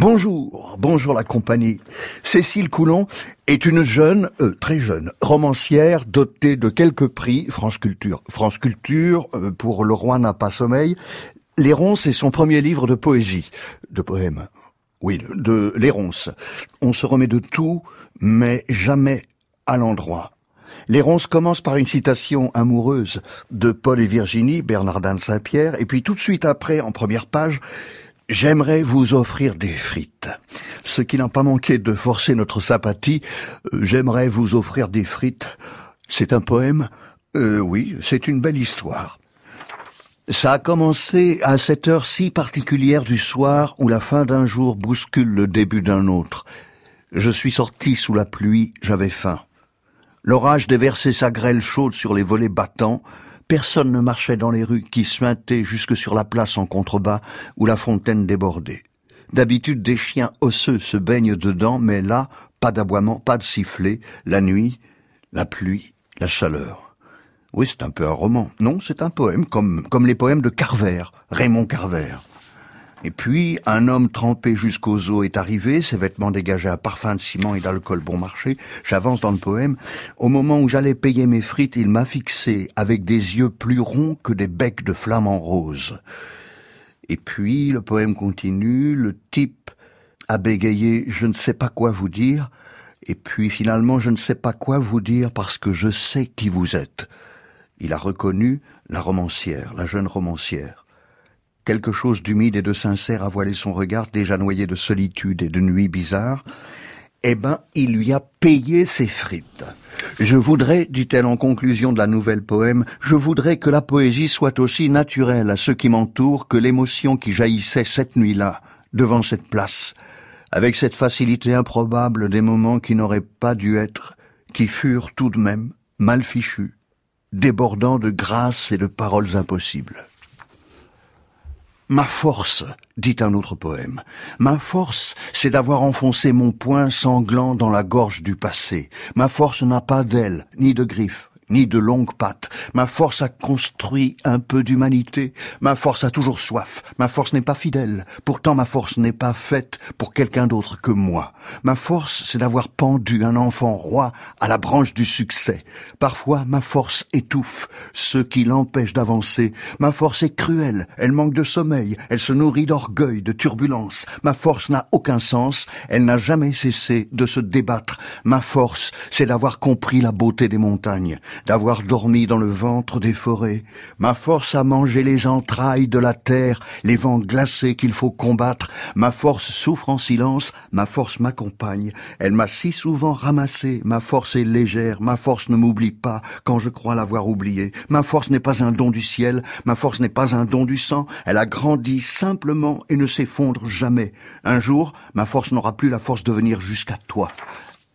Bonjour, bonjour la compagnie. Cécile Coulon est une jeune, euh, très jeune, romancière dotée de quelques prix France Culture. France Culture, euh, pour Le Roi n'a pas sommeil. Les Ronces est son premier livre de poésie, de poèmes. Oui, de, de Les Ronces. On se remet de tout, mais jamais à l'endroit. Les ronces commencent par une citation amoureuse de Paul et Virginie, Bernardin de Saint-Pierre, et puis tout de suite après, en première page, J'aimerais vous offrir des frites. Ce qui n'a pas manqué de forcer notre sympathie, euh, j'aimerais vous offrir des frites. C'est un poème euh, Oui, c'est une belle histoire. Ça a commencé à cette heure si particulière du soir où la fin d'un jour bouscule le début d'un autre. Je suis sorti sous la pluie, j'avais faim. L'orage déversait sa grêle chaude sur les volets battants, Personne ne marchait dans les rues qui suintaient jusque sur la place en contrebas où la fontaine débordait. D'habitude, des chiens osseux se baignent dedans, mais là, pas d'aboiement, pas de sifflet, la nuit, la pluie, la chaleur. Oui, c'est un peu un roman. Non, c'est un poème, comme, comme les poèmes de Carver, Raymond Carver. Et puis, un homme trempé jusqu'aux os est arrivé, ses vêtements dégageaient un parfum de ciment et d'alcool bon marché. J'avance dans le poème. Au moment où j'allais payer mes frites, il m'a fixé avec des yeux plus ronds que des becs de flamants roses. Et puis, le poème continue, le type a bégayé, je ne sais pas quoi vous dire, et puis finalement, je ne sais pas quoi vous dire parce que je sais qui vous êtes. Il a reconnu la romancière, la jeune romancière. Quelque chose d'humide et de sincère a voilé son regard, déjà noyé de solitude et de nuit bizarre. Eh ben, il lui a payé ses frites. Je voudrais, dit-elle en conclusion de la nouvelle poème, je voudrais que la poésie soit aussi naturelle à ceux qui m'entourent que l'émotion qui jaillissait cette nuit-là, devant cette place, avec cette facilité improbable des moments qui n'auraient pas dû être, qui furent tout de même mal fichus, débordant de grâce et de paroles impossibles. Ma force, dit un autre poème, ma force, c'est d'avoir enfoncé mon poing sanglant dans la gorge du passé. Ma force n'a pas d'ailes, ni de griffes ni de longues pattes. Ma force a construit un peu d'humanité. Ma force a toujours soif. Ma force n'est pas fidèle. Pourtant ma force n'est pas faite pour quelqu'un d'autre que moi. Ma force, c'est d'avoir pendu un enfant roi à la branche du succès. Parfois ma force étouffe ceux qui l'empêchent d'avancer. Ma force est cruelle. Elle manque de sommeil. Elle se nourrit d'orgueil, de turbulence. Ma force n'a aucun sens. Elle n'a jamais cessé de se débattre. Ma force, c'est d'avoir compris la beauté des montagnes d'avoir dormi dans le ventre des forêts, ma force à manger les entrailles de la terre, les vents glacés qu'il faut combattre, ma force souffre en silence, ma force m'accompagne, elle m'a si souvent ramassé, ma force est légère, ma force ne m'oublie pas quand je crois l'avoir oubliée, ma force n'est pas un don du ciel, ma force n'est pas un don du sang, elle a grandi simplement et ne s'effondre jamais. Un jour, ma force n'aura plus la force de venir jusqu'à toi.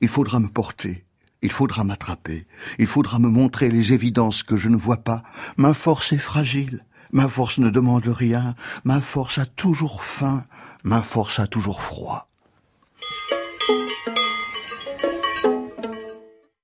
Il faudra me porter, il faudra m'attraper. Il faudra me montrer les évidences que je ne vois pas. Ma force est fragile. Ma force ne demande rien. Ma force a toujours faim. Ma force a toujours froid.